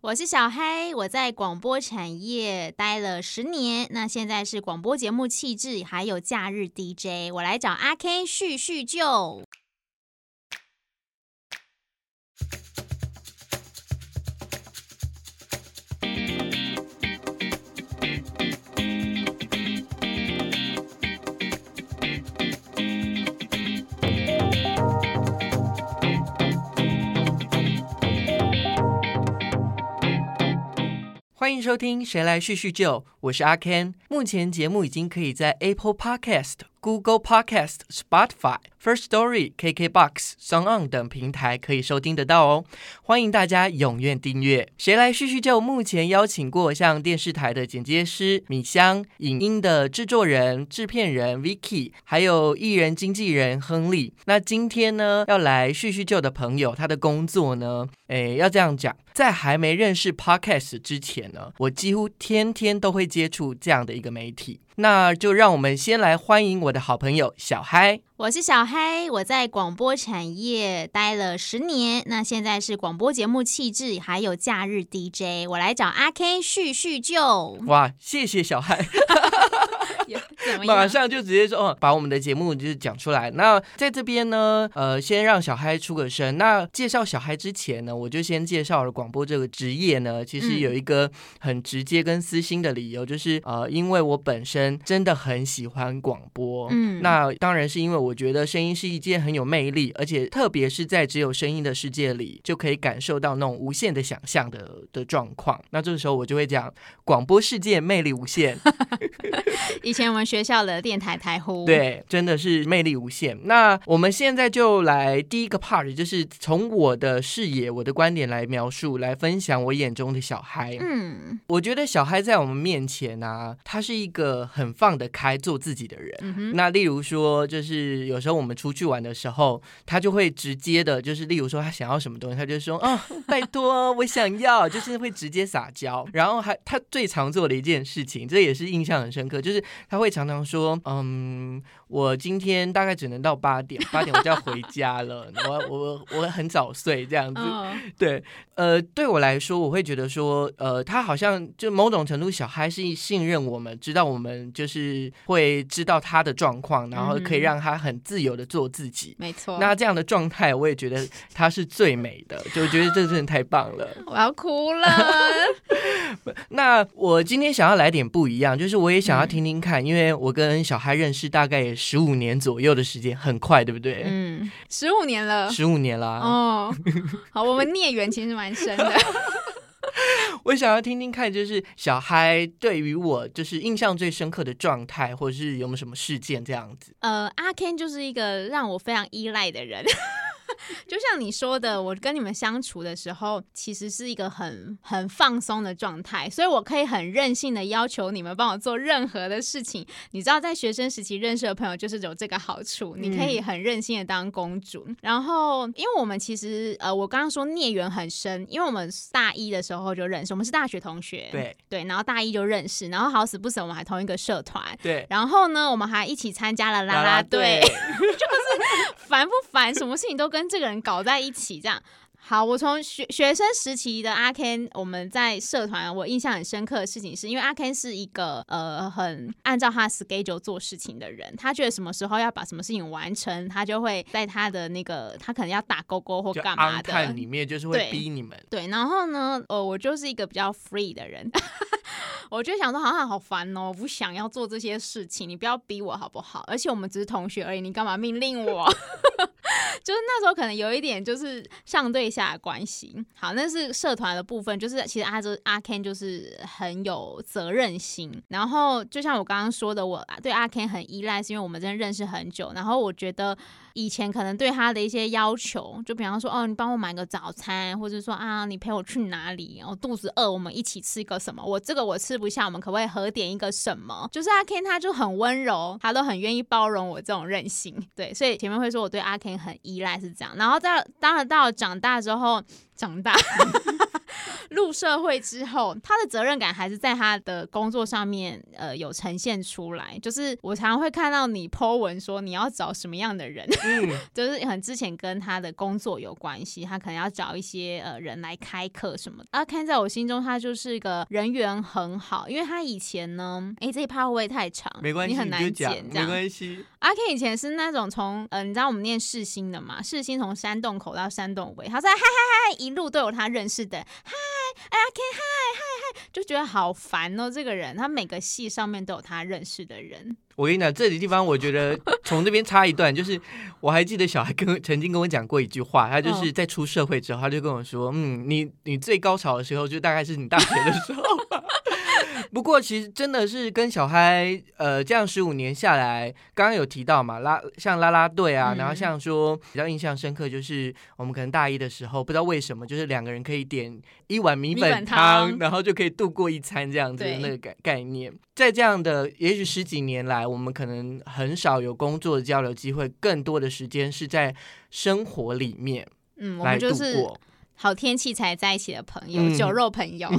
我是小黑，我在广播产业待了十年，那现在是广播节目气质，还有假日 DJ，我来找阿 K 叙叙旧。欢迎收听《谁来叙叙旧》，我是阿 Ken。目前节目已经可以在 Apple Podcast、Google Podcast、Spotify、First Story、KKBox、SongOn 等平台可以收听得到哦。欢迎大家踊跃订阅。《谁来叙叙旧》目前邀请过像电视台的剪接师米香、影音的制作人、制片人 Vicky，还有艺人经纪人亨利。那今天呢，要来叙叙旧的朋友，他的工作呢，诶，要这样讲。在还没认识 Podcast 之前呢，我几乎天天都会接触这样的一个媒体。那就让我们先来欢迎我的好朋友小嗨。我是小嗨，我在广播产业待了十年，那现在是广播节目气质，还有假日 DJ。我来找阿 K 叙叙旧。哇，谢谢小嗨。马上就直接说，哦，把我们的节目就是讲出来。那在这边呢，呃，先让小嗨出个声。那介绍小嗨之前呢，我就先介绍了广播这个职业呢。其实有一个很直接跟私心的理由，就是呃，因为我本身真的很喜欢广播。嗯，那当然是因为我觉得声音是一件很有魅力，而且特别是在只有声音的世界里，就可以感受到那种无限的想象的的状况。那这个时候我就会讲，广播世界魅力无限。以前我们学校的电台台呼，对，真的是魅力无限。那我们现在就来第一个 part，就是从我的视野、我的观点来描述、来分享我眼中的小孩。嗯，我觉得小孩在我们面前呢，他是一个很放得开、做自己的人。那例如说，就是有时候我们出去玩的时候，他就会直接的，就是例如说他想要什么东西，他就说啊，拜托，我想要，就是会直接撒娇。然后还他最常做的一件事情，这也是印象很深刻，就是他会常常说，嗯。我今天大概只能到八点，八点我就要回家了。我我我很早睡这样子，对，呃，对我来说，我会觉得说，呃，他好像就某种程度小孩是信任我们，知道我们就是会知道他的状况，然后可以让他很自由的做自己。没错，那这样的状态，我也觉得他是最美的，就觉得这真的太棒了。我要哭了。那我今天想要来点不一样，就是我也想要听听看，因为我跟小孩认识大概也。十五年左右的时间很快，对不对？嗯，十五年了，十五年了。哦，好，我们孽缘其实蛮深的。我想要听听看，就是小嗨对于我就是印象最深刻的状态，或者是有没有什么事件这样子。呃，阿 Ken 就是一个让我非常依赖的人。就像你说的，我跟你们相处的时候，其实是一个很很放松的状态，所以我可以很任性的要求你们帮我做任何的事情。你知道，在学生时期认识的朋友就是有这个好处，你可以很任性的当公主。然后，因为我们其实呃，我刚刚说孽缘很深，因为我们大一的时候就认识，我们是大学同学，对对，然后大一就认识，然后好死不死我们还同一个社团，对，然后呢，我们还一起参加了啦啦队，就是烦不烦？什么事情都跟这个人搞在一起，这样好。我从学学生时期的阿 Ken，我们在社团，我印象很深刻的事情，是因为阿 Ken 是一个呃很按照他 schedule 做事情的人，他觉得什么时候要把什么事情完成，他就会在他的那个他可能要打勾勾或干嘛的里面，就是会逼你们。对，然后呢，呃，我就是一个比较 free 的人。我就想说，好像好烦哦，我不想要做这些事情，你不要逼我好不好？而且我们只是同学而已，你干嘛命令我？就是那时候可能有一点就是上对下的关系。好，那是社团的部分，就是其实阿哲阿 Ken 就是很有责任心。然后就像我刚刚说的，我对阿 Ken 很依赖，是因为我们真的认识很久。然后我觉得。以前可能对他的一些要求，就比方说，哦，你帮我买个早餐，或者说啊，你陪我去哪里？我肚子饿，我们一起吃个什么？我这个我吃不下，我们可不可以合点一个什么？就是阿 Ken 他就很温柔，他都很愿意包容我这种任性。对，所以前面会说我对阿 Ken 很依赖是这样。然后在当然到长大之后。长大。入社会之后，他的责任感还是在他的工作上面，呃，有呈现出来。就是我常常会看到你 po 文说你要找什么样的人，嗯，就是很之前跟他的工作有关系，他可能要找一些呃人来开课什么的。阿 Ken 在我心中他就是一个人缘很好，因为他以前呢，哎，这一趴会不会太长？没关系，你很难剪，没关系。阿 Ken 以前是那种从呃，你知道我们念世新的嘛？世新从山洞口到山洞尾，他说嗨嗨嗨，一路都有他认识的嗨。哎呀，K，嗨嗨嗨，就觉得好烦哦。这个人，他每个戏上面都有他认识的人。我跟你讲，这里地方我觉得从这边插一段，就是 我还记得小孩跟曾经跟我讲过一句话，他就是在出社会之后，他就跟我说：“嗯，你你最高潮的时候，就大概是你大学的时候。” 不过，其实真的是跟小嗨，呃，这样十五年下来，刚刚有提到嘛，拉像拉拉队啊，然后像说比较印象深刻，就是我们可能大一的时候，不知道为什么，就是两个人可以点一碗米粉汤，然后就可以度过一餐这样子的那个概概念。在这样的也许十几年来，我们可能很少有工作的交流机会，更多的时间是在生活里面，嗯，我们就是好天气才在一起的朋友，酒肉朋友。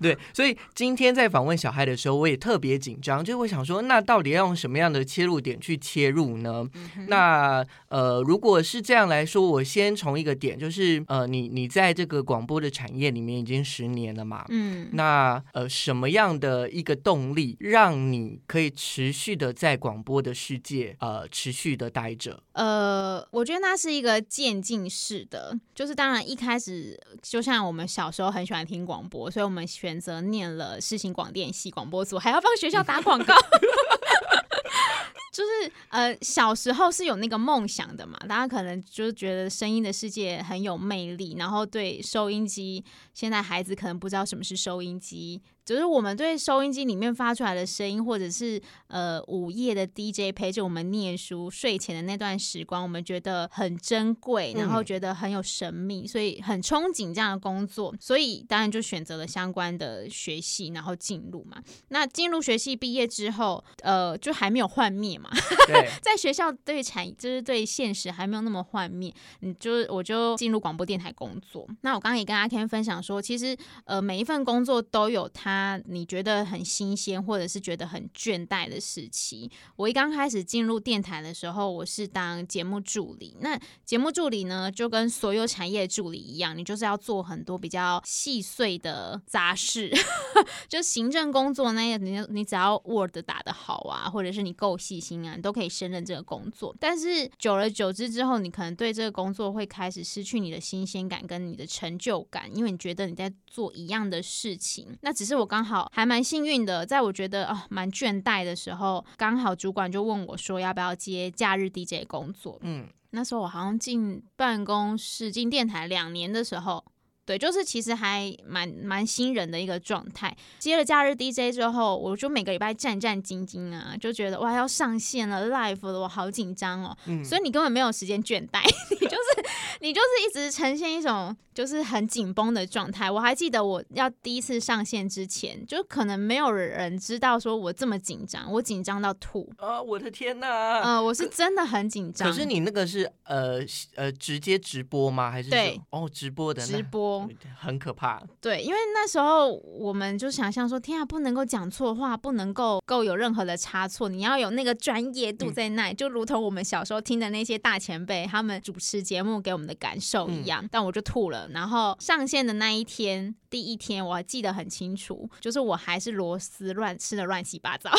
对，所以今天在访问小孩的时候，我也特别紧张，就会想说，那到底要用什么样的切入点去切入呢？那呃，如果是这样来说，我先从一个点，就是呃，你你在这个广播的产业里面已经十年了嘛，嗯，那呃，什么样的一个动力让你可以持续的在广播的世界呃持续的待着？呃，我觉得那是一个渐进式的，就是当然一开始就像我们小时候很喜欢听广播，所以我们选。选择念了世新广电系广播组，还要帮学校打广告，就是呃小时候是有那个梦想的嘛，大家可能就是觉得声音的世界很有魅力，然后对收音机，现在孩子可能不知道什么是收音机。就是我们对收音机里面发出来的声音，或者是呃午夜的 DJ 陪着我们念书、睡前的那段时光，我们觉得很珍贵，然后觉得很有神秘，所以很憧憬这样的工作，所以当然就选择了相关的学系，然后进入嘛。那进入学系毕业之后，呃，就还没有幻灭嘛。在学校对产就是对现实还没有那么幻灭，你就是我就进入广播电台工作。那我刚刚也跟阿天分享说，其实呃每一份工作都有它。那你觉得很新鲜，或者是觉得很倦怠的时期？我一刚开始进入电台的时候，我是当节目助理。那节目助理呢，就跟所有产业助理一样，你就是要做很多比较细碎的杂事，就行政工作那些，你你只要 Word 打得好啊，或者是你够细心啊，你都可以胜任这个工作。但是久而久之之后，你可能对这个工作会开始失去你的新鲜感跟你的成就感，因为你觉得你在做一样的事情。那只是我。刚好还蛮幸运的，在我觉得哦蛮倦怠的时候，刚好主管就问我说要不要接假日 DJ 工作。嗯，那时候我好像进办公室进电台两年的时候。对，就是其实还蛮蛮新人的一个状态。接了假日 DJ 之后，我就每个礼拜战战兢兢啊，就觉得哇要上线了 live 了，我好紧张哦。嗯所以你根本没有时间倦怠，你就是你就是一直呈现一种就是很紧绷的状态。我还记得我要第一次上线之前，就可能没有人知道说我这么紧张，我紧张到吐啊！我的天哪！呃，我是真的很紧张。可是你那个是呃呃直接直播吗？还是对哦直播的直播。很可怕，对，因为那时候我们就想象说，天啊，不能够讲错话，不能够够有任何的差错，你要有那个专业度在那，就如同我们小时候听的那些大前辈他们主持节目给我们的感受一样。但我就吐了，然后上线的那一天，第一天我还记得很清楚，就是我还是螺丝乱吃的乱七八糟。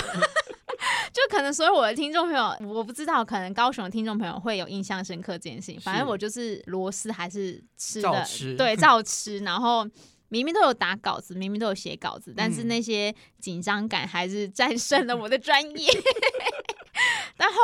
就可能所有我的听众朋友，我不知道，可能高雄的听众朋友会有印象深刻这件事情。反正我就是螺丝还是吃的，对，照吃。然后明明都有打稿子，明明都有写稿子，但是那些紧张感还是战胜了我的专业。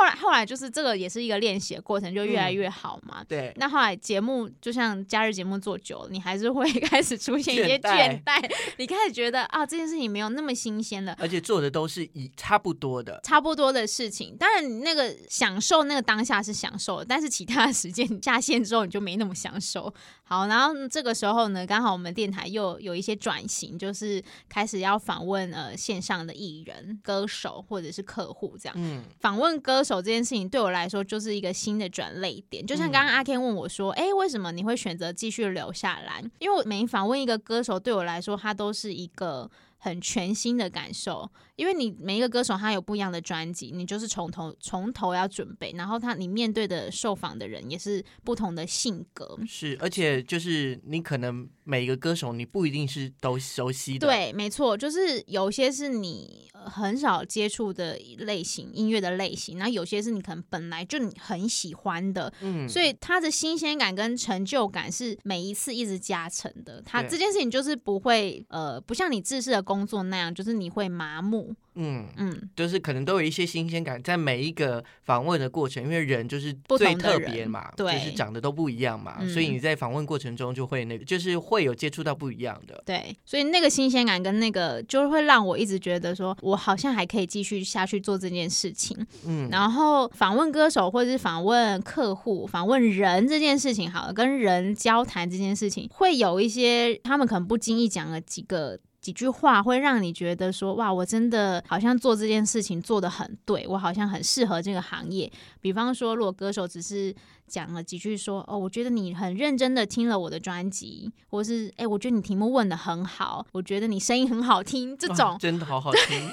但后来，后来就是这个也是一个练习的过程，就越来越好嘛。对。那后来节目就像假日节目做久了，你还是会开始出现一些倦怠，你开始觉得啊，这件事情没有那么新鲜了。而且做的都是以差不多的，差不多的事情。当然，你那个享受那个当下是享受，但是其他的时间下线之后，你就没那么享受。好，然后这个时候呢，刚好我们电台又有一些转型，就是开始要访问呃线上的艺人、歌手或者是客户这样。嗯。访问歌手这件事情对我来说就是一个新的转泪点。就像刚刚阿 Ken 问我说：“哎，为什么你会选择继续留下来？”因为每访问一个歌手，对我来说，他都是一个很全新的感受。因为你每一个歌手他有不一样的专辑，你就是从头从头要准备，然后他你面对的受访的人也是不同的性格。是，而且就是你可能每一个歌手你不一定是都熟悉的。对，没错，就是有些是你很少接触的类型音乐的类型，然后有些是你可能本来就很喜欢的。嗯，所以他的新鲜感跟成就感是每一次一直加成的。他这件事情就是不会呃，不像你自视的工作那样，就是你会麻木。嗯嗯，就是可能都有一些新鲜感，在每一个访问的过程，因为人就是最特别嘛，就是长得都不一样嘛，所以你在访问过程中就会那个，就是会有接触到不一样的。对，所以那个新鲜感跟那个，就会让我一直觉得说，我好像还可以继续下去做这件事情。嗯，然后访问歌手或者是访问客户、访问人这件事情，好了，跟人交谈这件事情，会有一些他们可能不经意讲了几个。几句话会让你觉得说哇，我真的好像做这件事情做的很对，我好像很适合这个行业。比方说，如果歌手只是讲了几句说哦，我觉得你很认真的听了我的专辑，或是哎，我觉得你题目问的很好，我觉得你声音很好听，这种真的好好听。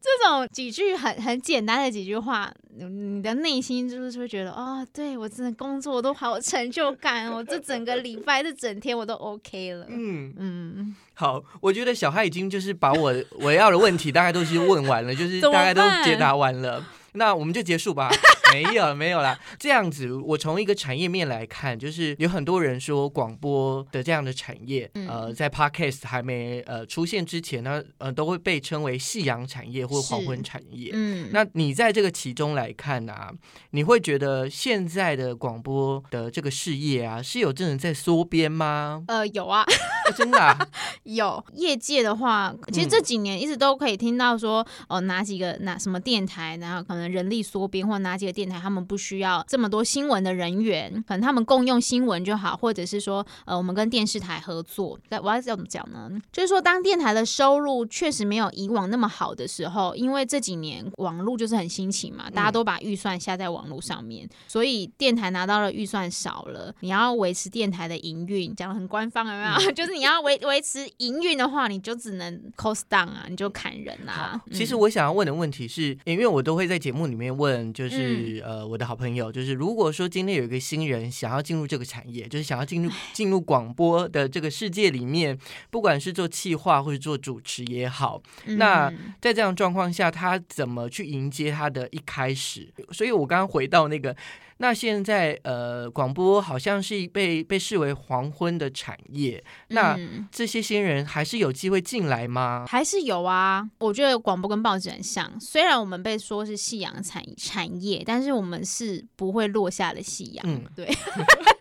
这种几句很很简单的几句话，你的内心就是会觉得哦，对我真的工作都好有成就感，哦这整个礼拜这整天我都 OK 了。嗯嗯。好，我觉得小孩已经就是把我我要的问题大概都是问完了，就是 大概都解答完了。那我们就结束吧。没有没有啦，这样子，我从一个产业面来看，就是有很多人说广播的这样的产业，呃，在 podcast 还没呃出现之前呢，呃，都会被称为夕阳产业或黄昏产业。嗯，那你在这个其中来看啊，你会觉得现在的广播的这个事业啊，是有真的在缩编吗？呃，有啊，真的 有。业界的话，其实这几年一直都可以听到说，哦，哪几个哪什么电台，然后可能人力缩编，或哪几个。电台他们不需要这么多新闻的人员，可能他们共用新闻就好，或者是说，呃，我们跟电视台合作。我要怎么讲呢？就是说，当电台的收入确实没有以往那么好的时候，因为这几年网络就是很兴起嘛，大家都把预算下在网络上面，所以电台拿到了预算少了。你要维持电台的营运，讲的很官方有没有？就是你要维维持营运的话，你就只能 cost down 啊，你就砍人啊。其实我想要问的问题是，因为我都会在节目里面问，就是。呃，我的好朋友就是，如果说今天有一个新人想要进入这个产业，就是想要进入进入广播的这个世界里面，不管是做企划或者做主持也好，那在这样状况下，他怎么去迎接他的一开始？所以我刚刚回到那个。那现在呃，广播好像是被被视为黄昏的产业，那这些新人还是有机会进来吗？还是有啊？我觉得广播跟报纸很像，虽然我们被说是夕阳产产业，但是我们是不会落下的夕阳。嗯，对。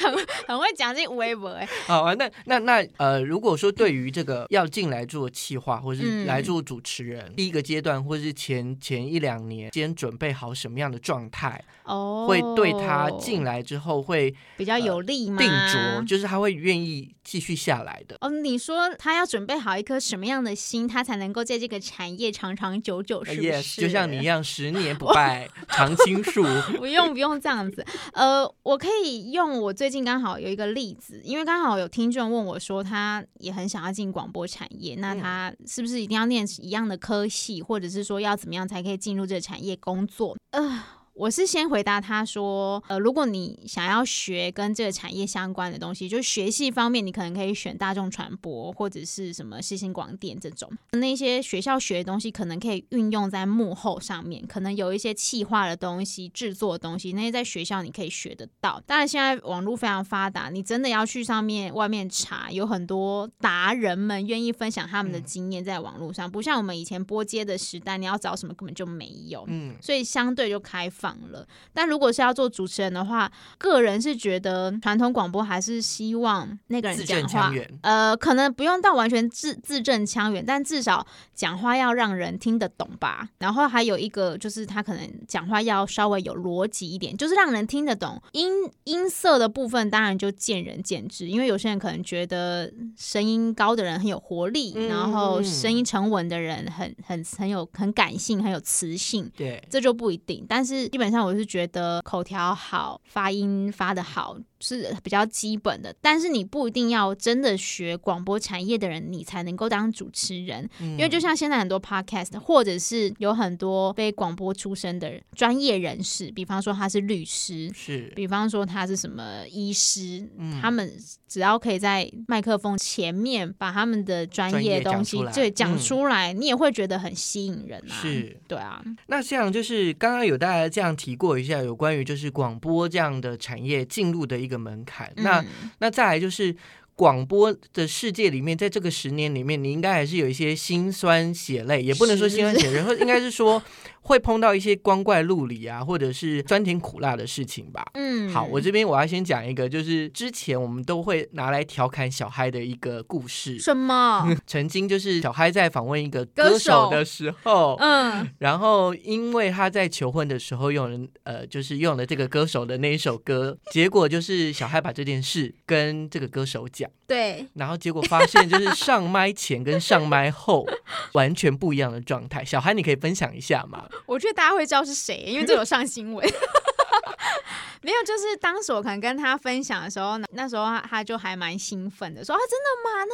很 很会讲这微博哎，好啊，那那那呃，如果说对于这个要进来做企划，或是来做主持人，第一个阶段，或是前前一两年，先准备好什么样的状态，哦，会对他进来之后会比较有利吗？定着，就是他会愿意继续下来的。哦，你说他要准备好一颗什么样的心，他才能够在这个产业长长久久，是不是？就像你一样，十年不败常青树。不用不用这样子，呃，我可以用我最。最近刚好有一个例子，因为刚好有听众问我说，他也很想要进广播产业，那他是不是一定要念一样的科系，或者是说要怎么样才可以进入这个产业工作？呃。我是先回答他说，呃，如果你想要学跟这个产业相关的东西，就学系方面，你可能可以选大众传播或者是什么新兴广电这种。那些学校学的东西，可能可以运用在幕后上面，可能有一些企划的东西、制作的东西，那些在学校你可以学得到。当然，现在网络非常发达，你真的要去上面外面查，有很多达人们愿意分享他们的经验在网络上，不像我们以前播接的时代，你要找什么根本就没有。嗯，所以相对就开放。放了。但如果是要做主持人的话，个人是觉得传统广播还是希望那个人讲话，呃，可能不用到完全字字正腔圆，但至少讲话要让人听得懂吧。然后还有一个就是他可能讲话要稍微有逻辑一点，就是让人听得懂。音音色的部分当然就见仁见智，因为有些人可能觉得声音高的人很有活力，然后声音沉稳的人很很很有很感性，很有磁性。对，这就不一定。但是基本上我是觉得口条好，发音发的好。是比较基本的，但是你不一定要真的学广播产业的人，你才能够当主持人。因为就像现在很多 podcast，或者是有很多非广播出身的专业人士，比方说他是律师，是，比方说他是什么医师，他们只要可以在麦克风前面把他们的专业东西对讲出来，你也会觉得很吸引人啊。是，对啊。那像就是刚刚有大家这样提过一下，有关于就是广播这样的产业进入的一。一个门槛，那那再来就是广播的世界里面，在这个十年里面，你应该还是有一些辛酸血泪，也不能说辛酸血泪，或应该是说。会碰到一些光怪陆离啊，或者是酸甜苦辣的事情吧。嗯，好，我这边我要先讲一个，就是之前我们都会拿来调侃小嗨的一个故事。什么？曾经就是小嗨在访问一个歌手的时候，嗯，然后因为他在求婚的时候用了呃，就是用了这个歌手的那一首歌，结果就是小嗨把这件事跟这个歌手讲，对，然后结果发现就是上麦前跟上麦后完全不一样的状态。小嗨，你可以分享一下吗？我觉得大家会知道是谁，因为这有上新闻。没有，就是当时我可能跟他分享的时候，那时候他就还蛮兴奋的，说啊，真的吗？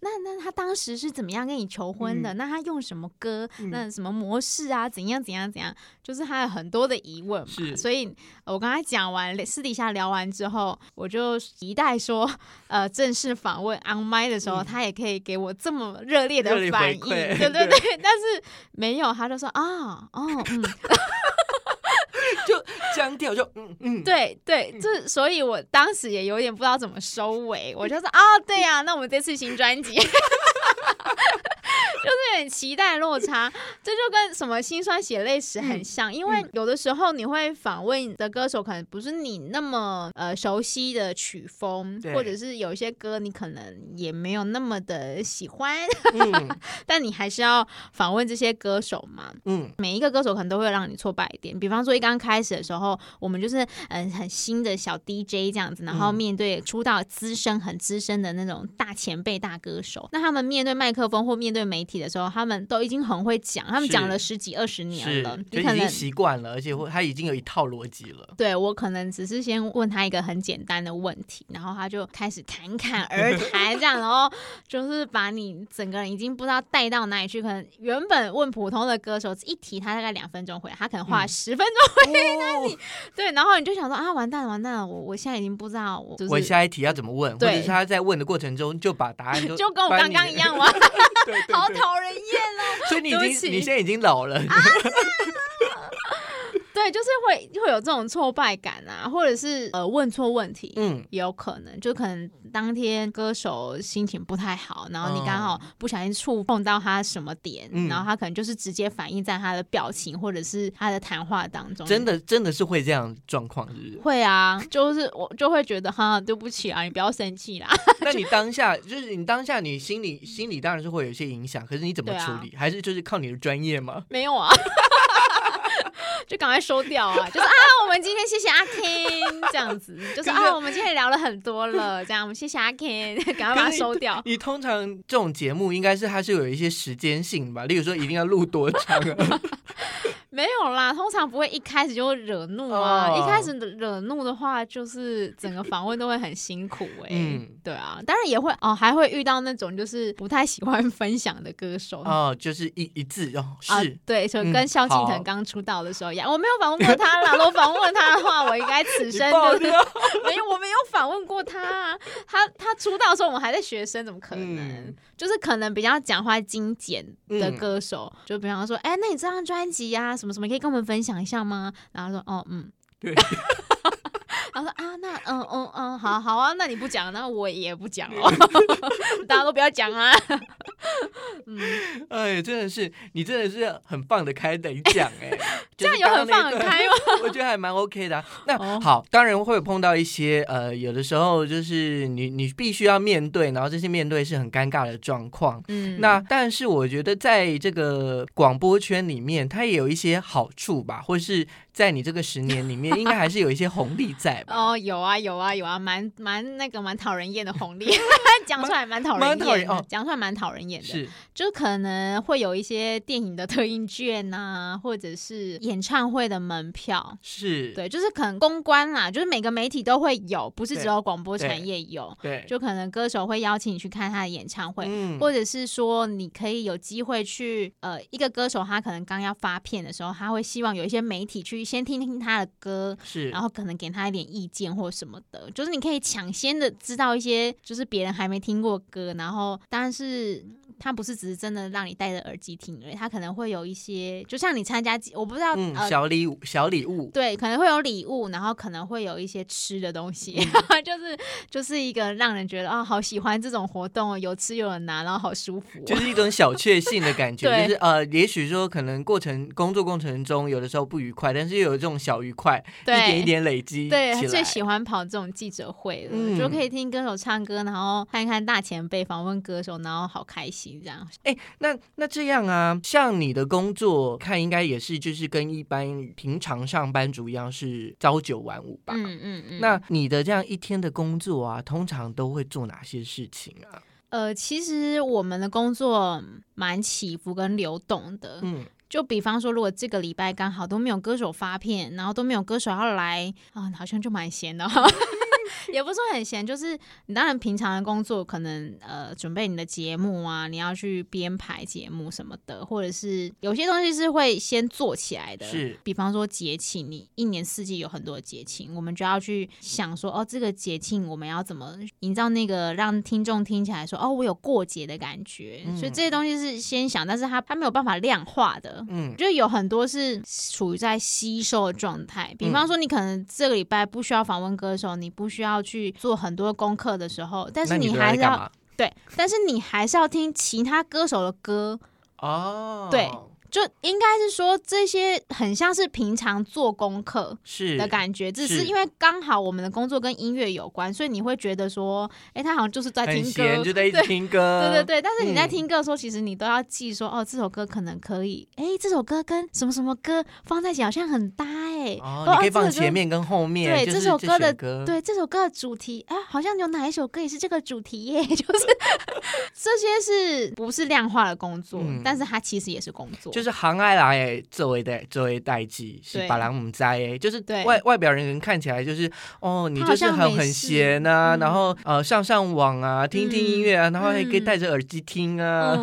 那那那他当时是怎么样跟你求婚的？那他用什么歌？那什么模式啊？怎样怎样怎样？就是他有很多的疑问嘛。所以我跟他讲完，私底下聊完之后，我就期待说，呃，正式访问 on 麦的时候，他也可以给我这么热烈的反应，对 对对。但是没有，他就说啊，哦，嗯。就僵掉，就嗯嗯，对对，这所以我当时也有点不知道怎么收尾，我就说啊，对呀，那我们这次新专辑。就是有点期待落差，这就跟什么心酸血泪史很像，因为有的时候你会访问的歌手可能不是你那么呃熟悉的曲风，或者是有一些歌你可能也没有那么的喜欢，但你还是要访问这些歌手嘛。嗯，每一个歌手可能都会让你挫败一点，比方说一刚开始的时候，我们就是嗯很新的小 DJ 这样子，然后面对出道资深很资深的那种大前辈大歌手，那他们面对麦克风或面对媒体。的时候，他们都已经很会讲，他们讲了十几二十年了，你可能习惯了，而且他已经有一套逻辑了。对我可能只是先问他一个很简单的问题，然后他就开始侃侃而谈，这样，然后就是把你整个人已经不知道带到哪里去。可能原本问普通的歌手一提，他大概两分钟回答，他可能花十分钟回答你。对，然后你就想说啊，完蛋了，完蛋了，我我现在已经不知道我我下一题要怎么问，或者是他在问的过程中就把答案 就跟我刚刚一样吗？好讨人厌了！所以你已经你现在已经老了。对，就是会会有这种挫败感啊，或者是呃问错问题，嗯，也有可能，就可能当天歌手心情不太好，然后你刚好不小心触碰到他什么点，然后他可能就是直接反映在他的表情或者是他的谈话当中。真的真的是会这样状况，是不是？会啊，就是我就会觉得哈，对不起啊，你不要生气啦。那你当下就是你当下你心里心里当然是会有一些影响，可是你怎么处理？还是就是靠你的专业吗？没有啊。就赶快收掉啊！就是啊，我们今天谢谢阿 Ken 这样子，就是啊，我们今天聊了很多了，这样我们谢谢阿 Ken，赶快把它收掉。你通常这种节目应该是它是有一些时间性吧？例如说一定要录多长？没有啦，通常不会一开始就惹怒啊。一开始惹怒的话，就是整个访问都会很辛苦哎。嗯，对啊，当然也会哦，还会遇到那种就是不太喜欢分享的歌手哦，就是一一字哦，是，对，就跟萧敬腾刚出道的时候一样。我没有访问过他啦，我访问他的话，我应该此生就是 没有，我没有访问过他。他他出道的时候我们还在学生，怎么可能？就是可能比较讲话精简的歌手，就比方说，哎，那你这张专辑呀？什么什么可以跟我们分享一下吗？然后说哦嗯，对，然后说啊那嗯嗯嗯好好啊，那你不讲，那我也不讲哦，大家都不要讲啊。嗯，哎，真的是你真的是很放得开的讲 哎，这样有很放得开吗？我觉得还蛮 OK 的。那好，当然会有碰到一些呃，有的时候就是你你必须要面对，然后这些面对是很尴尬的状况。嗯，那但是我觉得在这个广播圈里面，它也有一些好处吧，或是。在你这个十年里面，应该还是有一些红利在吧？哦，有啊，有啊，有啊，蛮蛮那个蛮讨人厌的红利，讲出来蛮讨人厌的，讲出来蛮讨人厌的，是，就可能会有一些电影的特映券呐，或者是演唱会的门票，是对，就是可能公关啦，就是每个媒体都会有，不是只有广播产业有，对，就可能歌手会邀请你去看他的演唱会，或者是说你可以有机会去，呃，一个歌手他可能刚要发片的时候，他会希望有一些媒体去。先听听他的歌，是，然后可能给他一点意见或什么的，就是你可以抢先的知道一些，就是别人还没听过歌，然后当然是。他不是只是真的让你戴着耳机听，他可能会有一些，就像你参加，我不知道，小礼物，小礼物，对，可能会有礼物，然后可能会有一些吃的东西，就是就是一个让人觉得啊，好喜欢这种活动，有吃有人拿，然后好舒服，就是一种小确幸的感觉，就是呃，也许说可能过程工作过程中有的时候不愉快，但是又有这种小愉快，一点一点累积，对，最喜欢跑这种记者会了，就可以听歌手唱歌，然后看看大前辈访问歌手，然后好开心。这样，哎，那那这样啊，像你的工作，看应该也是就是跟一般平常上班族一样，是朝九晚五吧？嗯嗯嗯。那你的这样一天的工作啊，通常都会做哪些事情啊？呃，其实我们的工作蛮起伏跟流动的。嗯，就比方说，如果这个礼拜刚好都没有歌手发片，然后都没有歌手要来啊，好像就蛮闲的哈。也不是说很闲，就是你当然平常的工作可能呃准备你的节目啊，你要去编排节目什么的，或者是有些东西是会先做起来的。是，比方说节庆，你一年四季有很多节庆，我们就要去想说，哦，这个节庆我们要怎么营造那个让听众听起来说，哦，我有过节的感觉。所以这些东西是先想，但是它它没有办法量化的。嗯，就有很多是处于在吸收的状态。比方说，你可能这个礼拜不需要访问歌手，你不需要去做很多功课的时候，但是你还是要对，但是你还是要听其他歌手的歌哦，对。就应该是说这些很像是平常做功课是的感觉，只是因为刚好我们的工作跟音乐有关，所以你会觉得说，哎，他好像就是在听歌，就在一直听 歌，对对对。但是你在听歌的时候，其实你都要记说，哦，这首歌可能可以，哎，这首歌跟什么什么歌放在一起好像很搭，哎，哦，你可以放前面跟后面，对，这首歌的对这首歌的主题，啊，好像有哪一首歌也是这个主题耶，就是 这些是不是量化的工作？但是它其实也是工作，就是行爱来。作为代作为代际是把郎姆在哎，就是外外表人看起来就是哦，你就是很很闲啊，然后呃上上网啊，听听音乐啊，然后还可以戴着耳机听啊。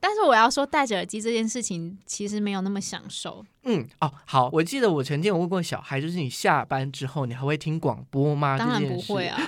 但是我要说，戴着耳机这件事情其实没有那么享受。嗯哦，好，我记得我曾经有问过小孩，就是你下班之后你还会听广播吗？当然不会啊，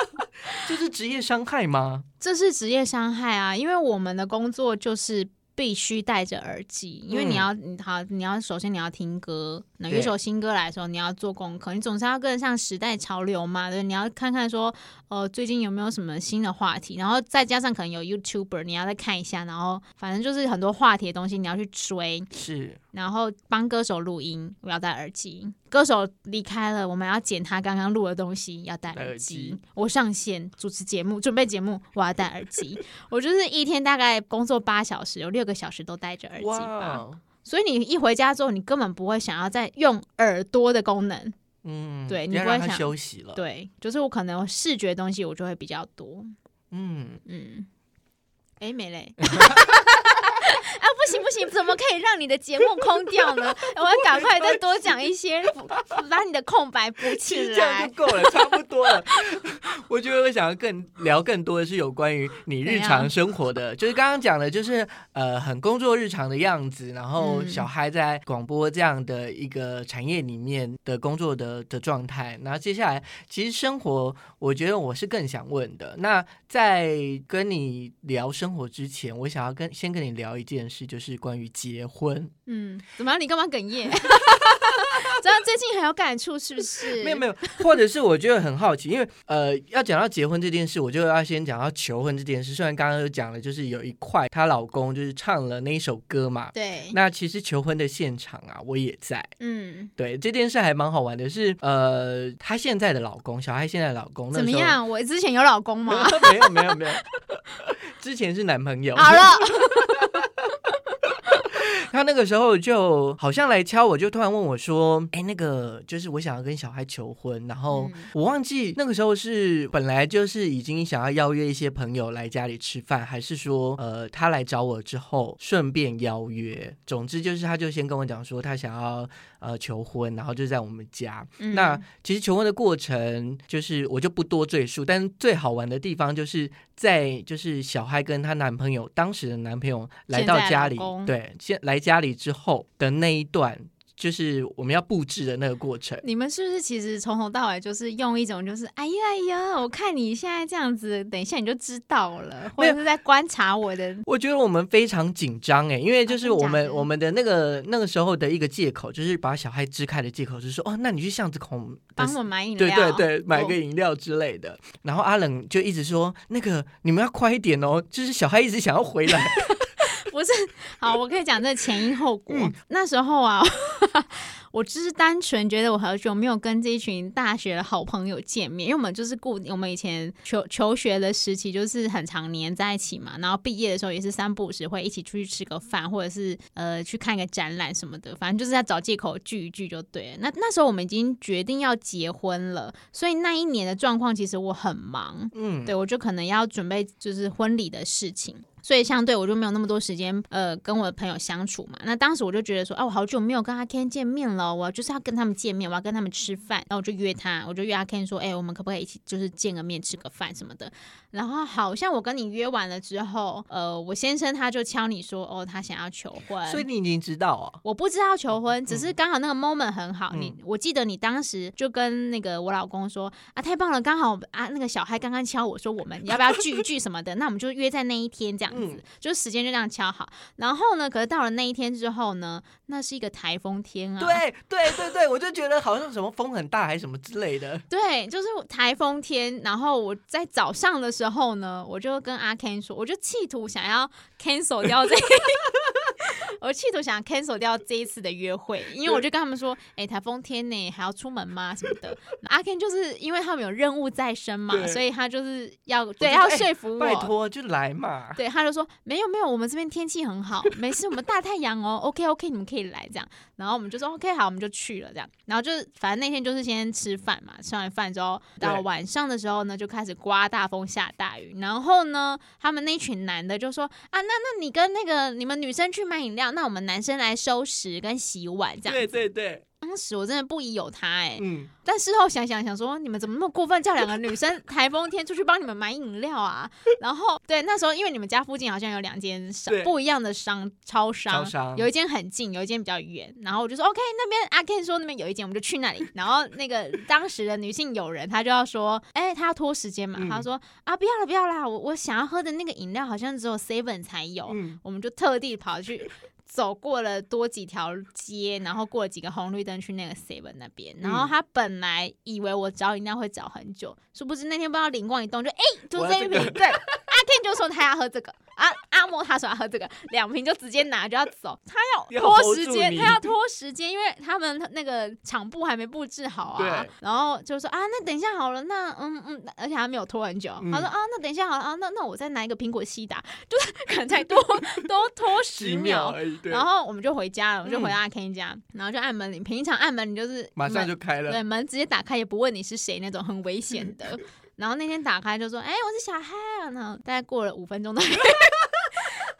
这是职业伤害吗？这是职业伤害啊，因为我们的工作就是。必须戴着耳机，因为你要，你好，你要首先你要听歌，那一首新歌来的时候，你要做功课，你总是要跟上时代潮流嘛，对，你要看看说，呃，最近有没有什么新的话题，然后再加上可能有 YouTuber，你要再看一下，然后反正就是很多话题的东西你要去追，是。然后帮歌手录音，我要戴耳机。歌手离开了，我们要剪他刚刚录的东西，要戴耳机。我上线主持节目，准备节目，我要戴耳机。我就是一天大概工作八小时，有六个小时都戴着耳机吧。所以你一回家之后，你根本不会想要再用耳朵的功能。嗯，对你不会想休息了。对，就是我可能视觉东西我就会比较多。嗯嗯，哎，没嘞。啊，不行不行，怎么可以让你的节目空掉呢？我要赶快再多讲一些，把你的空白补起来。这样就够了，差不多了。我觉得我想要更聊更多的是有关于你日常生活的，就是刚刚讲的，就是呃很工作日常的样子，然后小孩在广播这样的一个产业里面的工作的的状态。然后接下来，其实生活，我觉得我是更想问的。那在跟你聊生活之前，我想要跟先跟你聊一件事。事，就是关于结婚。嗯，怎么样？你干嘛哽咽？这样最近很有感触，是不是？没有没有，或者是我觉得很好奇，因为呃，要讲到结婚这件事，我就要先讲到求婚这件事。虽然刚刚有讲了，就是有一块她老公就是唱了那一首歌嘛，对。那其实求婚的现场啊，我也在。嗯，对，这件事还蛮好玩的，是呃，她现在的老公，小孩现在的老公，怎么样？我之前有老公吗？没有没有没有，之前是男朋友。好了。他那个时候就好像来敲我，就突然问我说：“哎，那个就是我想要跟小孩求婚，然后我忘记那个时候是本来就是已经想要邀约一些朋友来家里吃饭，还是说呃他来找我之后顺便邀约。总之就是他就先跟我讲说他想要呃求婚，然后就在我们家。那其实求婚的过程就是我就不多赘述，但最好玩的地方就是在就是小孩跟她男朋友当时的男朋友来到家里，对，先来。家里之后的那一段。就是我们要布置的那个过程。你们是不是其实从头到尾就是用一种就是哎呀哎呀，我看你现在这样子，等一下你就知道了，或者是在观察我的。我觉得我们非常紧张哎，因为就是我们我们的那个那个时候的一个借口，就是把小孩支开的借口，就是说哦，那你去巷子口帮我买饮料，对对对，买个饮料之类的。然后阿冷就一直说那个你们要快一点哦，就是小孩一直想要回来。不是，好，我可以讲这前因后果。那时候啊，我只是单纯觉得我好久没有跟这一群大学的好朋友见面，因为我们就是固，我们以前求求学的时期就是很常黏在一起嘛，然后毕业的时候也是三不五时会一起出去吃个饭，或者是呃去看个展览什么的，反正就是在找借口聚一聚就对了。那那时候我们已经决定要结婚了，所以那一年的状况其实我很忙，嗯，对我就可能要准备就是婚礼的事情。所以相对我就没有那么多时间，呃，跟我的朋友相处嘛。那当时我就觉得说，啊，我好久没有跟阿 Ken 见面了，我就是要跟他们见面，我要跟他们吃饭。然后我就约他，我就约阿 Ken 说，哎，我们可不可以一起就是见个面，吃个饭什么的。然后好像我跟你约完了之后，呃，我先生他就敲你说，哦，他想要求婚。所以你已经知道啊？我不知道求婚，只是刚好那个 moment 很好。你我记得你当时就跟那个我老公说，啊，太棒了，刚好啊那个小孩刚刚敲我说，我们要不要聚一聚什么的？那我们就约在那一天这样子，就是时间就这样敲好。然后呢，可是到了那一天之后呢，那是一个台风天啊。对对对对，我就觉得好像什么风很大还是什么之类的。对，就是台风天。然后我在早上的时候。呢，我就跟阿 Ken 说，我就企图想要 cancel 掉这，我企图想 cancel 掉这一次的约会，因为我就跟他们说，哎，台风天呢，还要出门吗？什么的。阿 Ken 就是因为他们有任务在身嘛，所以他就是要对要说服我，拜托就来嘛。对，他就说没有没有，我们这边天气很好，没事，我们大太阳哦，OK OK，你们可以来这样。然后我们就说 OK 好，我们就去了这样。然后就是反正那天就是先吃饭嘛，吃完饭之后到晚上的时候呢，就开始刮大风下大雨。然后呢，他们那群男的就说啊，那那你跟那个你们女生去买饮料，那我们男生来收拾跟洗碗这样。对对对。当时我真的不疑有他哎，嗯，但事后想想想说，你们怎么那么过分，叫两个女生台风天出去帮你们买饮料啊？然后对，那时候因为你们家附近好像有两间商不一样的商超商，有一间很近，有一间比较远。然后我就说 OK，那边阿 Ken 说那边有一间，我们就去那里。然后那个 当时的女性友人，她就要说，哎，她要拖时间嘛，她说啊，不要了，不要啦，我我想要喝的那个饮料好像只有 Seven 才有，我们就特地跑去。走过了多几条街，然后过了几个红绿灯去那个 Seven 那边，然后他本来以为我找饮料会找很久，殊不知那天不知道灵光一动，就哎，就这一瓶，对，阿 Ken 就说他要喝这个，阿阿莫他说要喝这个，两瓶就直接拿就要走，他要拖时间，他要拖时间，因为他们那个场布还没布置好啊，然后就说啊，那等一下好了，那嗯嗯，而且还没有拖很久，他说啊，那等一下好了啊，那那我再拿一个苹果西打，就是可能才多 多拖十秒。然后我们就回家了，我们就回阿 Ken 家，然后就按门铃。平常按门铃就是马上就开了，对，门直接打开，也不问你是谁那种，很危险的。然后那天打开就说：“哎，我是小黑。”然后大概过了五分钟，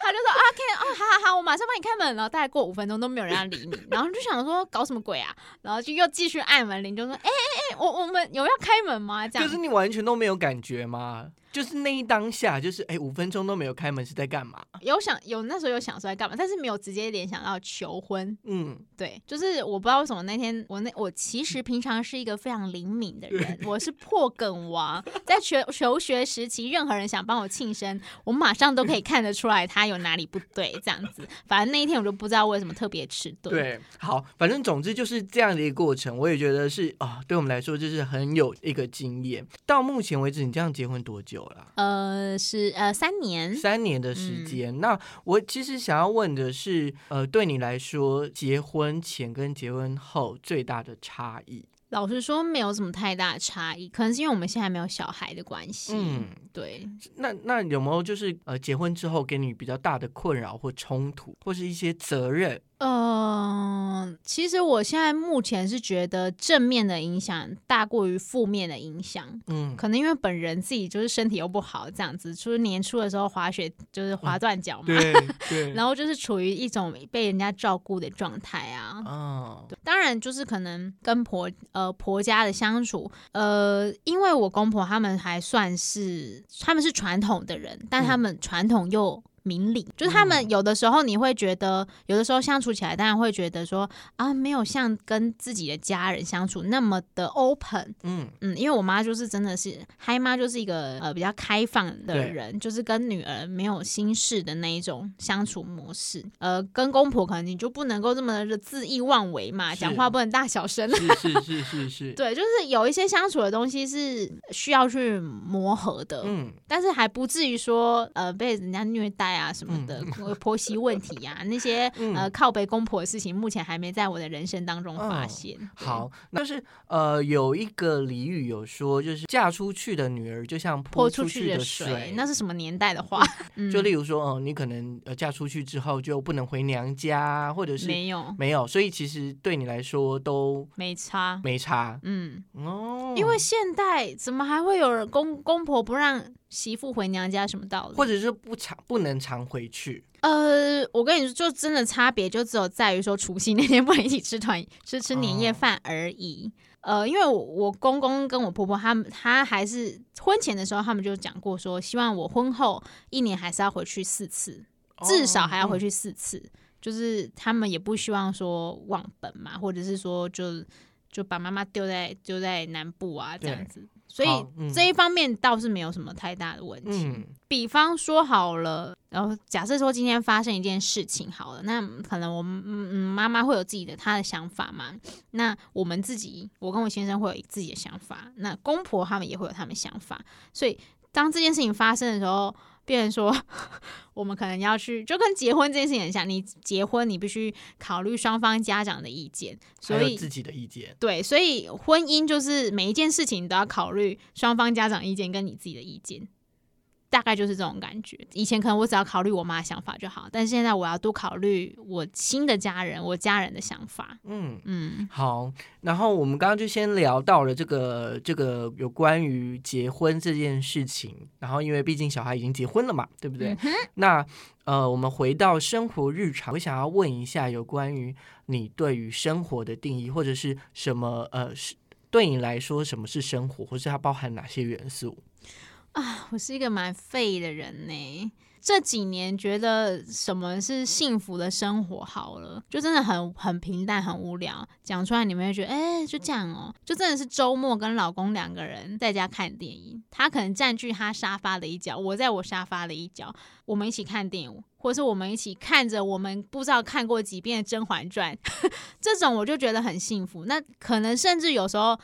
他就说：“啊 Ken，哦，好好好，我马上帮你开门。”然后大概过五分钟都没有人要理你，然后就想说搞什么鬼啊？然后就又继续按门铃，就说：“哎哎哎，我我们有要开门吗？” 这样就是你完全都没有感觉吗？就是那一当下，就是哎，五分钟都没有开门是在干嘛？有想有那时候有想说在干嘛，但是没有直接联想到求婚。嗯，对，就是我不知道为什么那天我那我其实平常是一个非常灵敏的人，我是破梗王，在求求学时期，任何人想帮我庆生，我马上都可以看得出来他有哪里不对，这样子。反正那一天我就不知道为什么特别迟钝。对，好，反正总之就是这样的一个过程，我也觉得是啊，对我们来说就是很有一个经验。到目前为止，你这样结婚多久了？呃，是呃三年，三年的时间。那我其实想要问的是，呃，对你来说，结婚前跟结婚后最大的差异？老实说，没有什么太大的差异，可能是因为我们现在没有小孩的关系。嗯，对。那那有没有就是呃，结婚之后给你比较大的困扰或冲突，或是一些责任？嗯，其实我现在目前是觉得正面的影响大过于负面的影响。嗯，可能因为本人自己就是身体又不好，这样子，就是年初的时候滑雪就是滑断脚嘛，对 对，然后就是处于一种被人家照顾的状态啊。哦，当然就是可能跟婆呃婆家的相处，呃，因为我公婆他们还算是他们是传统的人，但他们传统又。明理，就是他们有的时候你会觉得，有的时候相处起来，当然会觉得说啊，没有像跟自己的家人相处那么的 open。嗯嗯，因为我妈就是真的是嗨妈，就是一个呃比较开放的人，就是跟女儿没有心事的那一种相处模式。呃，跟公婆可能你就不能够这么的恣意妄为嘛，讲话不能大小声。是 是是是是。对，就是有一些相处的东西是需要去磨合的。嗯，但是还不至于说呃被人家虐待。啊什么的婆媳问题呀，那些呃靠背公婆的事情，目前还没在我的人生当中发现。好，那是呃有一个俚语有说，就是嫁出去的女儿就像泼出去的水，那是什么年代的话？就例如说，哦，你可能呃嫁出去之后就不能回娘家，或者是没有没有，所以其实对你来说都没差没差。嗯哦，因为现代怎么还会有人公公婆不让？媳妇回娘家什么道理？或者是不常不能常回去？呃，我跟你说，就真的差别就只有在于说，除夕那天不能一起吃团吃吃年夜饭而已。呃，因为我公公跟我婆婆他们，他还是婚前的时候，他们就讲过说，希望我婚后一年还是要回去四次，至少还要回去四次。就是他们也不希望说忘本嘛，或者是说就就把妈妈丢在丢在南部啊这样子。所以这一方面倒是没有什么太大的问题。比方说好了，然后假设说今天发生一件事情好了，那可能我们嗯妈妈会有自己的她的想法嘛？那我们自己，我跟我先生会有自己的想法，那公婆他们也会有他们想法。所以当这件事情发生的时候。别人说，我们可能要去，就跟结婚这件事情很像。你结婚，你必须考虑双方家长的意见，所以自己的意见。对，所以婚姻就是每一件事情都要考虑双方家长意见跟你自己的意见。大概就是这种感觉。以前可能我只要考虑我妈想法就好，但是现在我要多考虑我新的家人，我家人的想法。嗯嗯，好。然后我们刚刚就先聊到了这个这个有关于结婚这件事情。然后因为毕竟小孩已经结婚了嘛，对不对？那呃，我们回到生活日常，我想要问一下有关于你对于生活的定义，或者是什么呃，是对你来说什么是生活，或是它包含哪些元素？啊，我是一个蛮废的人呢。这几年觉得什么是幸福的生活好了，就真的很很平淡，很无聊。讲出来你们会觉得，哎，就这样哦。就真的是周末跟老公两个人在家看电影，他可能占据他沙发的一角，我在我沙发的一角，我们一起看电影，或是我们一起看着我们不知道看过几遍的《甄嬛传》，这种我就觉得很幸福。那可能甚至有时候。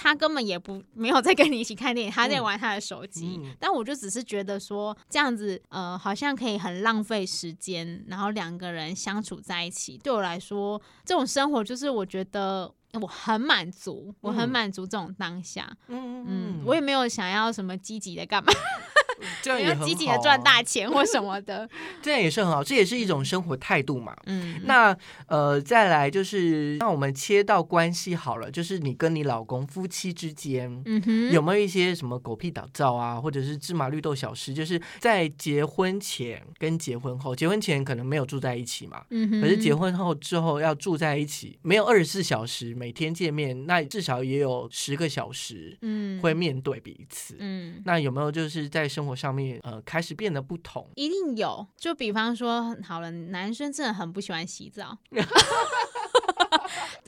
他根本也不没有在跟你一起看电影，他在玩他的手机。但我就只是觉得说这样子，呃，好像可以很浪费时间，然后两个人相处在一起，对我来说，这种生活就是我觉得我很满足，我很满足这种当下。嗯嗯，我也没有想要什么积极的干嘛。这样也很积极的赚大钱或什么的，这样也是很好，这也是一种生活态度嘛。嗯，那呃，再来就是，那我们切到关系好了，就是你跟你老公夫妻之间，嗯哼，有没有一些什么狗屁倒灶啊，或者是芝麻绿豆小事？就是在结婚前跟结婚后，结婚前可能没有住在一起嘛，嗯哼，可是结婚后之后要住在一起，没有二十四小时每天见面，那至少也有十个小时，嗯，会面对彼此，嗯，那有没有就是在生活上面呃开始变得不同，一定有。就比方说，好了，男生真的很不喜欢洗澡。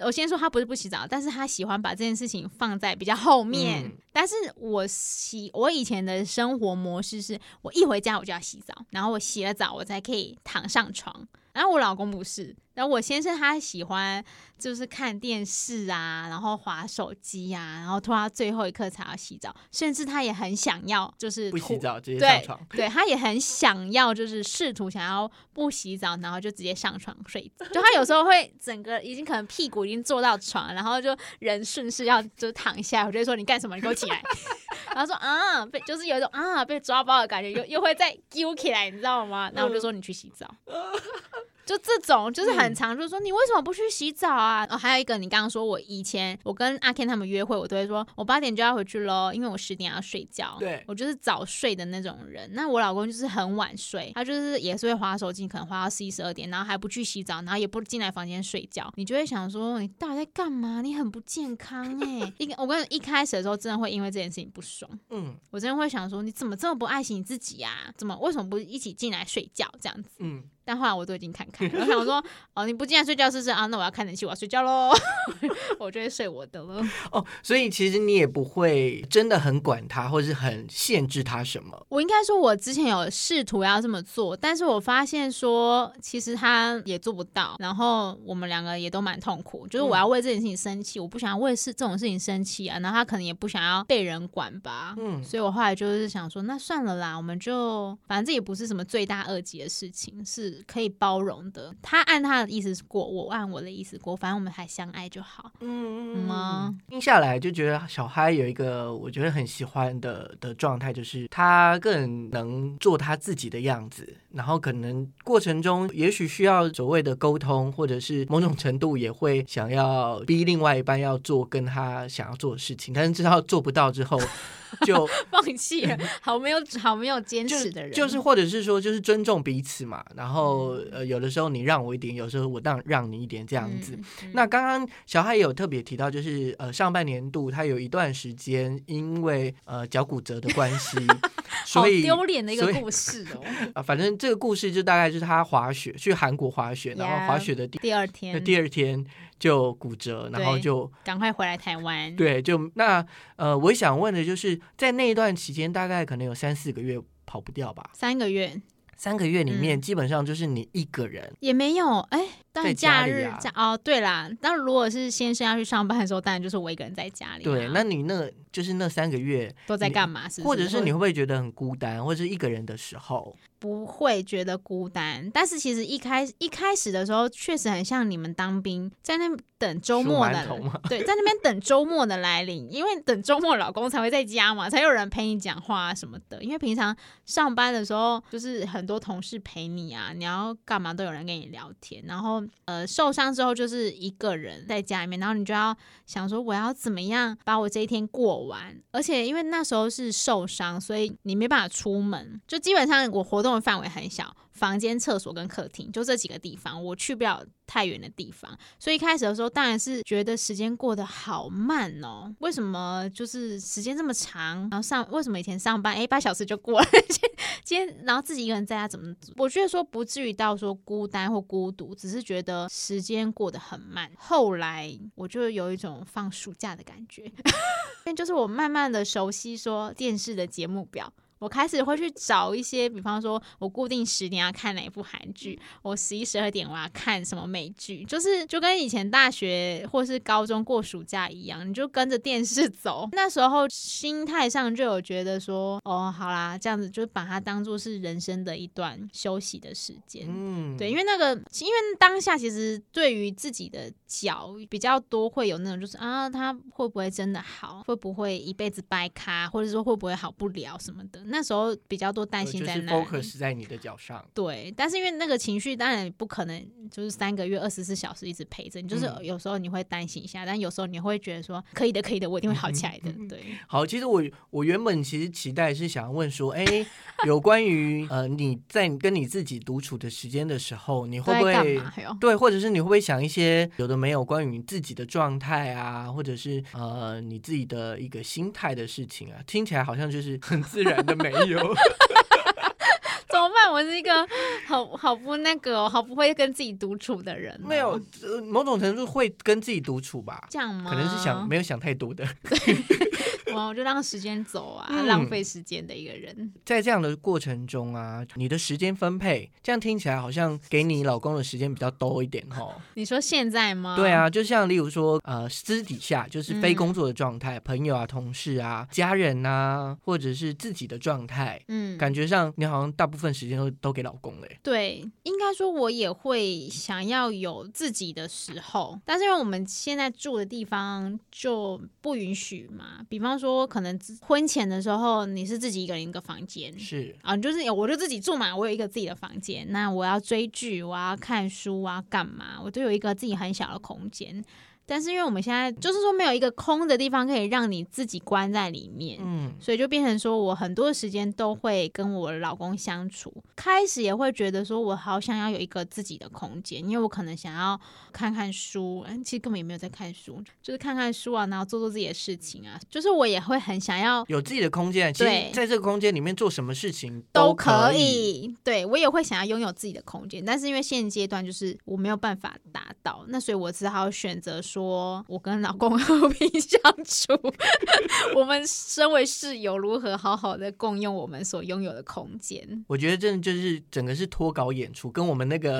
我先说他不是不洗澡，但是他喜欢把这件事情放在比较后面。但是我洗我以前的生活模式是，我一回家我就要洗澡，然后我洗了澡我才可以躺上床。然后我老公不是，然后我先生他喜欢就是看电视啊，然后划手机啊，然后拖到最后一刻才要洗澡，甚至他也很想要就是不洗澡直接上床，对他也很想要就是试图想要不洗澡，然后就直接上床睡。就他有时候会整个已经可能屁股已经坐到床，然后就人顺势要就躺下，我就说你干什么？你给我起来！然后说啊被就是有一种啊被抓包的感觉，又又会再揪起来，你知道吗？然后我就说你去洗澡。就这种就是很常，就是说你为什么不去洗澡啊？哦，还有一个，你刚刚说我以前我跟阿 Ken 他们约会，我都会说我八点就要回去喽，因为我十点要睡觉。对，我就是早睡的那种人。那我老公就是很晚睡，他就是也是会划手机，可能划到十一十二点，然后还不去洗澡，然后也不进来房间睡觉。你就会想说，你到底在干嘛？你很不健康哎！一我跟一开始的时候，真的会因为这件事情不爽。嗯，我真的会想说，你怎么这么不爱惜你自己呀？怎么为什么不一起进来睡觉这样子？嗯。但后来我都已经看看，我想说，哦，你不进来睡觉试试啊？那我要看冷气，我要睡觉喽，我就会睡我的了。哦，所以其实你也不会真的很管他，或者是很限制他什么。我应该说，我之前有试图要这么做，但是我发现说，其实他也做不到。然后我们两个也都蛮痛苦，就是我要为这件事情生气，我不想要为事这种事情生气啊。然后他可能也不想要被人管吧。嗯，所以我后来就是想说，那算了啦，我们就反正这也不是什么罪大恶极的事情，是。可以包容的，他按他的意思过，我按我的意思过，反正我们还相爱就好。嗯嗯吗？听下来就觉得小嗨有一个我觉得很喜欢的的状态，就是他更能做他自己的样子，然后可能过程中也许需要所谓的沟通，或者是某种程度也会想要逼另外一半要做跟他想要做的事情，但是知道做不到之后。就放弃了，好没有好没有坚持的人，就是或者是说，就是尊重彼此嘛。然后呃，有的时候你让我一点，有时候我让让你一点，这样子。那刚刚小海也有特别提到，就是呃，上半年度他有一段时间因为呃脚骨折的关系，所以丢脸的一个故事哦。啊，反正这个故事就大概就是他滑雪去韩国滑雪，然后滑雪的第二天，第二天。就骨折，然后就赶快回来台湾。对，就那呃，我想问的就是，在那一段期间，大概可能有三四个月跑不掉吧？三个月，三个月里面基本上就是你一个人，也没有哎。但假日假哦，对啦，那如果是先生要去上班的时候，当然就是我一个人在家里。对，那你那就是那三个月都在干嘛？是或者是你会不会觉得很孤单，或者是一个人的时候？不会觉得孤单，但是其实一开一开始的时候，确实很像你们当兵在那等周末的，对，在那边等周末的来临，因为等周末老公才会在家嘛，才有人陪你讲话啊什么的。因为平常上班的时候，就是很多同事陪你啊，你要干嘛都有人跟你聊天。然后呃，受伤之后就是一个人在家里面，然后你就要想说我要怎么样把我这一天过完。而且因为那时候是受伤，所以你没办法出门，就基本上我活动的。范围很小，房间、厕所跟客厅就这几个地方，我去不了太远的地方。所以一开始的时候，当然是觉得时间过得好慢哦。为什么就是时间这么长？然后上为什么以前上班哎八小时就过了？今天然后自己一个人在家怎么？我觉得说不至于到说孤单或孤独，只是觉得时间过得很慢。后来我就有一种放暑假的感觉，因为就是我慢慢的熟悉说电视的节目表。我开始会去找一些，比方说，我固定十点要看哪一部韩剧，我十一、十二点我要看什么美剧，就是就跟以前大学或是高中过暑假一样，你就跟着电视走。那时候心态上就有觉得说，哦，好啦，这样子就把它当做是人生的一段休息的时间。嗯，对，因为那个，因为当下其实对于自己的脚比较多会有那种，就是啊，他会不会真的好？会不会一辈子掰咖？或者说会不会好不了什么的？那时候比较多担心在那，focus 在你的脚上。对，但是因为那个情绪，当然不可能就是三个月二十四小时一直陪着你，就是有时候你会担心一下，但有时候你会觉得说可以的，可以的，我一定会好起来的。对，好，其实我我原本其实期待是想要问说，哎，有关于呃你在跟你自己独处的时间的时候，你会不会对，或者是你会不会想一些有的没有关于你自己的状态啊，或者是呃你自己的一个心态的事情啊？听起来好像就是很自然的。没有，怎么办？我是一个好好不那个，好不会跟自己独处的人。没有，某种程度会跟自己独处吧？这样吗？可能是想没有想太多的。哇，我就让时间走啊，浪费时间的一个人。在这样的过程中啊，你的时间分配，这样听起来好像给你老公的时间比较多一点哦。你说现在吗？对啊，就像例如说，呃，私底下就是非工作的状态，朋友啊、同事啊、家人啊，或者是自己的状态，嗯，感觉上你好像大部分时间都都给老公嘞。对，应该说我也会想要有自己的时候，但是因为我们现在住的地方就不允许嘛，比方。说可能婚前的时候你是自己一个人一个房间，是啊，就是我就自己住嘛，我有一个自己的房间。那我要追剧，我要看书啊，干嘛，我都有一个自己很小的空间。但是因为我们现在就是说没有一个空的地方可以让你自己关在里面，嗯，所以就变成说我很多时间都会跟我老公相处。开始也会觉得说我好想要有一个自己的空间，因为我可能想要看看书，嗯，其实根本也没有在看书，就是看看书啊，然后做做自己的事情啊。就是我也会很想要有自己的空间，其实在这个空间里面做什么事情都可以。对我也会想要拥有自己的空间，但是因为现阶段就是我没有办法达到，那所以我只好选择说。说我跟老公和平相处，我们身为室友，如何好好的共用我们所拥有的空间？我觉得真的就是整个是脱稿演出，跟我们那个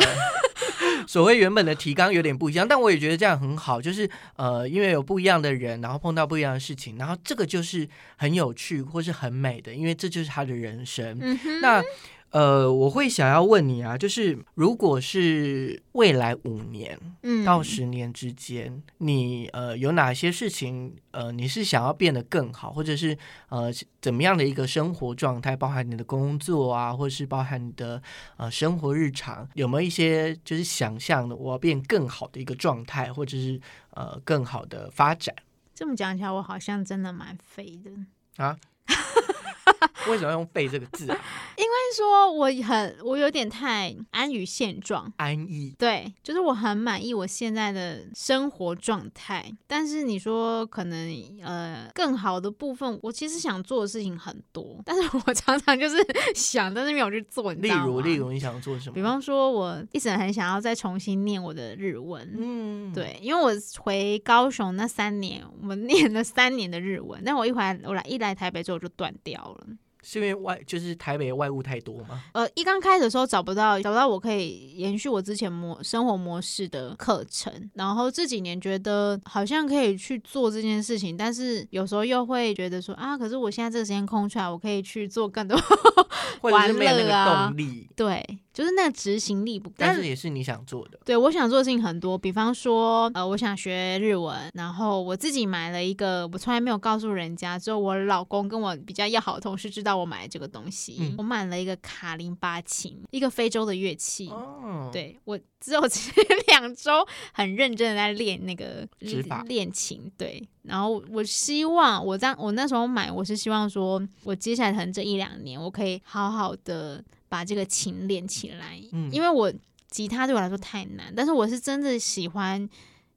所谓原本的提纲有点不一样。但我也觉得这样很好，就是呃，因为有不一样的人，然后碰到不一样的事情，然后这个就是很有趣或是很美的，因为这就是他的人生。那。呃，我会想要问你啊，就是如果是未来五年到十年之间，你呃有哪些事情呃你是想要变得更好，或者是呃怎么样的一个生活状态，包含你的工作啊，或者是包含你的呃生活日常，有没有一些就是想象的我要变更好的一个状态，或者是呃更好的发展？这么讲起来，我好像真的蛮肥的啊。为什么要用“废”这个字啊？因为说我很，我有点太安于现状，安逸。对，就是我很满意我现在的生活状态。但是你说可能呃更好的部分，我其实想做的事情很多，但是我常常就是想，但是没有去做。例如，例如你想做什么？比方说，我一直很想要再重新念我的日文。嗯，对，因为我回高雄那三年，我们念了三年的日文，但我一回来，我来一来台北之后就断掉了。是因为外就是台北外物太多吗？呃，一刚开始的时候找不到找不到我可以延续我之前模生活模式的课程，然后这几年觉得好像可以去做这件事情，但是有时候又会觉得说啊，可是我现在这个时间空出来，我可以去做更多 玩乐啊，对。就是那个执行力不够，但是也是你想做的。对，我想做的事情很多，比方说，呃，我想学日文，然后我自己买了一个，我从来没有告诉人家，只有我老公跟我比较要好的同事知道我买这个东西。我买了一个卡林巴琴，一个非洲的乐器。哦，对我只有 两周很认真的在练那个练琴。对，然后我希望我这样，我那时候买，我是希望说我接下来可能这一两年，我可以好好的。把这个琴练起来，因为我吉他对我来说太难，但是我是真的喜欢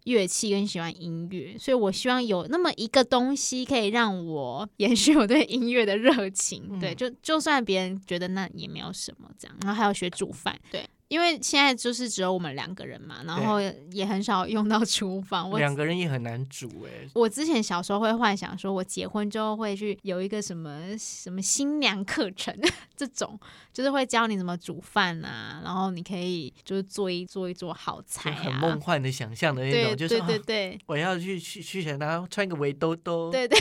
乐器跟喜欢音乐，所以我希望有那么一个东西可以让我 延续我对音乐的热情。对，就就算别人觉得那也没有什么这样，然后还要学煮饭，对。因为现在就是只有我们两个人嘛，然后也很少用到 厨房。两个人也很难煮哎。我之前小时候会幻想说，我结婚之后会去有一个什么什么新娘课程，这种就是会教你怎么煮饭啊，然后你可以就是做一做一做好菜啊，很梦幻的想象的那种，就是对对对，我要去去去想他穿个围兜兜，对对。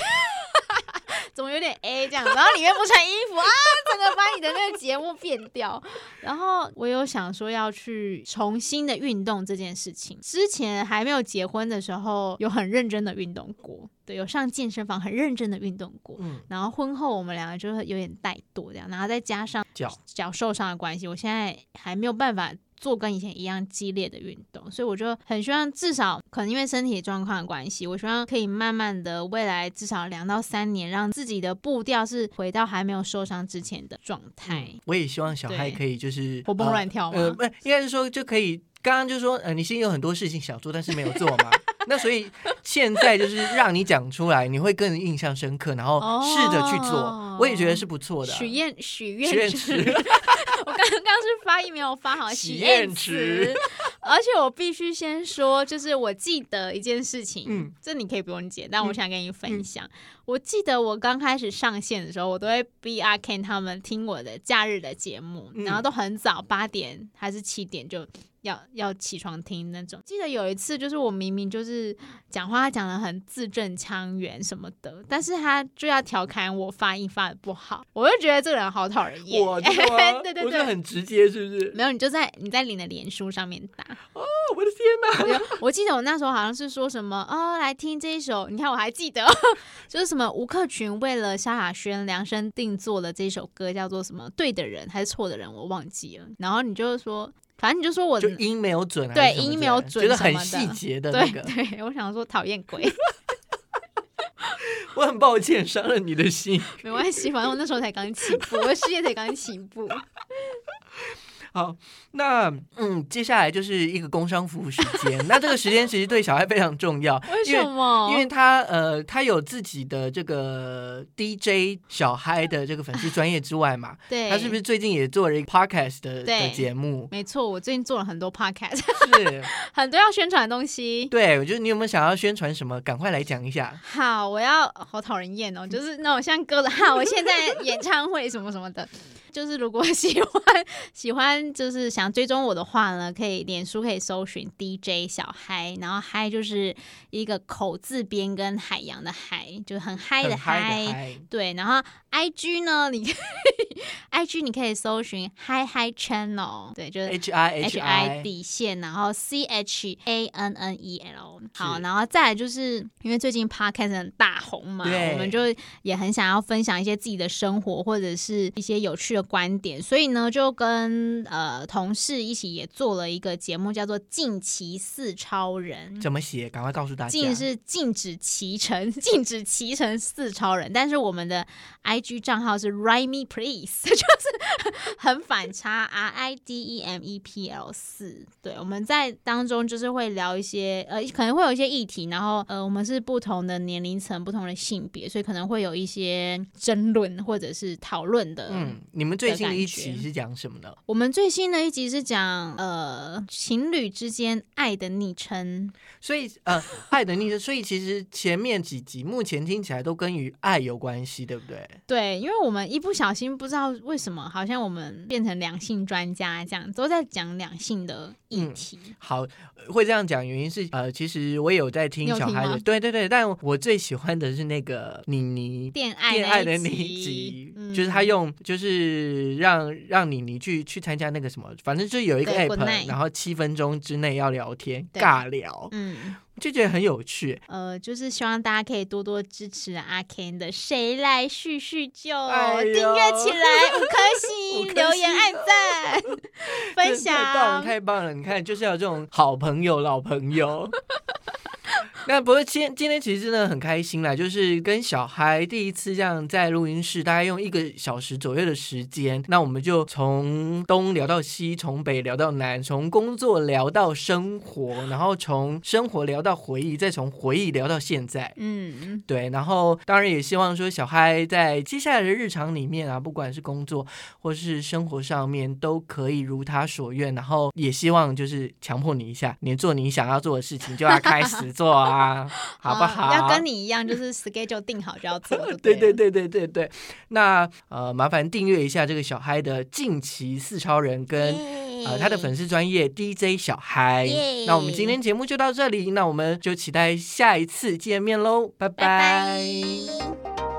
怎么有点 A 这样，然后里面不穿衣服啊，整个把你的那个节目变掉。然后我有想说要去重新的运动这件事情，之前还没有结婚的时候有很认真的运动过，对，有上健身房很认真的运动过。嗯，然后婚后我们两个就是有点怠惰这样，然后再加上脚脚受伤的关系，我现在还没有办法。做跟以前一样激烈的运动，所以我就很希望至少可能因为身体状况的关系，我希望可以慢慢的未来至少两到三年，让自己的步调是回到还没有受伤之前的状态。我也希望小孩可以就是活蹦乱跳呃，不，应该是说就可以。刚刚就说呃，你心里有很多事情想做，但是没有做嘛。那所以现在就是让你讲出来，你会更印象深刻，然后试着去做，我也觉得是不错的。许愿许愿池，我刚刚是发音没有发好，许愿池。而且我必须先说，就是我记得一件事情，嗯，这你可以不用解，但我想跟你分享。我记得我刚开始上线的时候，我都会逼阿 Ken 他们听我的假日的节目，然后都很早，八点还是七点就。要要起床听那种。记得有一次，就是我明明就是讲话讲的很字正腔圆什么的，但是他就要调侃我发音发的不好，我就觉得这个人好讨人厌。我对对对，很直接是不是？没有，你就在你在你的脸书上面打。哦，我的天哪！我记得我那时候好像是说什么哦，来听这一首，你看我还记得，就是什么吴克群为了萧亚轩量身定做的这首歌，叫做什么？对的人还是错的人？我忘记了。然后你就是说。反正你就说我就音没有准，对音没有准，觉得很细节的那个。对，我想说讨厌鬼，我很抱歉伤了你的心。没关系，反正我那时候才刚起步，我事业才刚起步。好，那嗯，接下来就是一个工商服务时间。那这个时间其实对小孩非常重要，为什么？因为他呃，他有自己的这个 DJ 小嗨的这个粉丝专业之外嘛，对，他是不是最近也做了一个 podcast 的的节目？没错，我最近做了很多 podcast，是很多要宣传的东西。对，我觉得你有没有想要宣传什么？赶快来讲一下。好，我要好讨人厌哦，就是那种像歌的哈，我现在演唱会什么什么的。就是如果 喜欢喜欢就是想追踪我的话呢，可以脸书可以搜寻 DJ 小嗨，然后嗨就是一个口字边跟海洋的海，就是很嗨的嗨。对，然后 IG 呢，你 IG 你可以搜寻 Hi Hi Channel，对，就是 H I H I 底线，然后 C H A N N E L。好，然后再来就是因为最近 Podcast 很大红嘛，我们就也很想要分享一些自己的生活或者是一些有趣的。观点，所以呢，就跟呃同事一起也做了一个节目，叫做《禁骑四超人》。怎么写？赶快告诉大家。禁是禁止骑乘，禁止骑乘四超人。但是我们的 I G 账号是 Write Me Please，就是很反差 R I D E M E P L 四。对，我们在当中就是会聊一些呃，可能会有一些议题，然后呃，我们是不同的年龄层、不同的性别，所以可能会有一些争论或者是讨论的。嗯，你们。最新的一集是讲什么呢？我们最新的一集是讲呃情侣之间爱的昵称，所以呃爱的昵称，所以其实前面几集目前听起来都跟与爱有关系，对不对？对，因为我们一不小心不知道为什么，好像我们变成两性专家这样，都在讲两性的议题。好，会这样讲原因是呃，其实我也有在听小孩的，对对对，但我最喜欢的是那个妮妮恋爱恋爱的那一集，就是他用就是。让让你你去去参加那个什么，反正就有一个 app，然后七分钟之内要聊天尬聊，嗯，就觉得很有趣。呃，就是希望大家可以多多支持阿 Ken 的《谁来叙叙旧》，订阅起来五颗星，留言按赞 分享，太棒了，太棒了！你看，就是要这种好朋友、老朋友。那不过今今天其实真的很开心啦，就是跟小孩第一次这样在录音室，大概用一个小时左右的时间，那我们就从东聊到西，从北聊到南，从工作聊到生活，然后从生活聊到回忆，再从回忆聊到现在。嗯，对。然后当然也希望说小孩在接下来的日常里面啊，不管是工作或是生活上面，都可以如他所愿。然后也希望就是强迫你一下，你做你想要做的事情，就要开始做啊。啊，好不好？要跟你一样，就是 schedule 定好就要做。对对对对对对。那呃，麻烦订阅一下这个小嗨的近期四超人跟呃他的粉丝专业 DJ 小嗨。那我们今天节目就到这里，那我们就期待下一次见面喽，拜拜。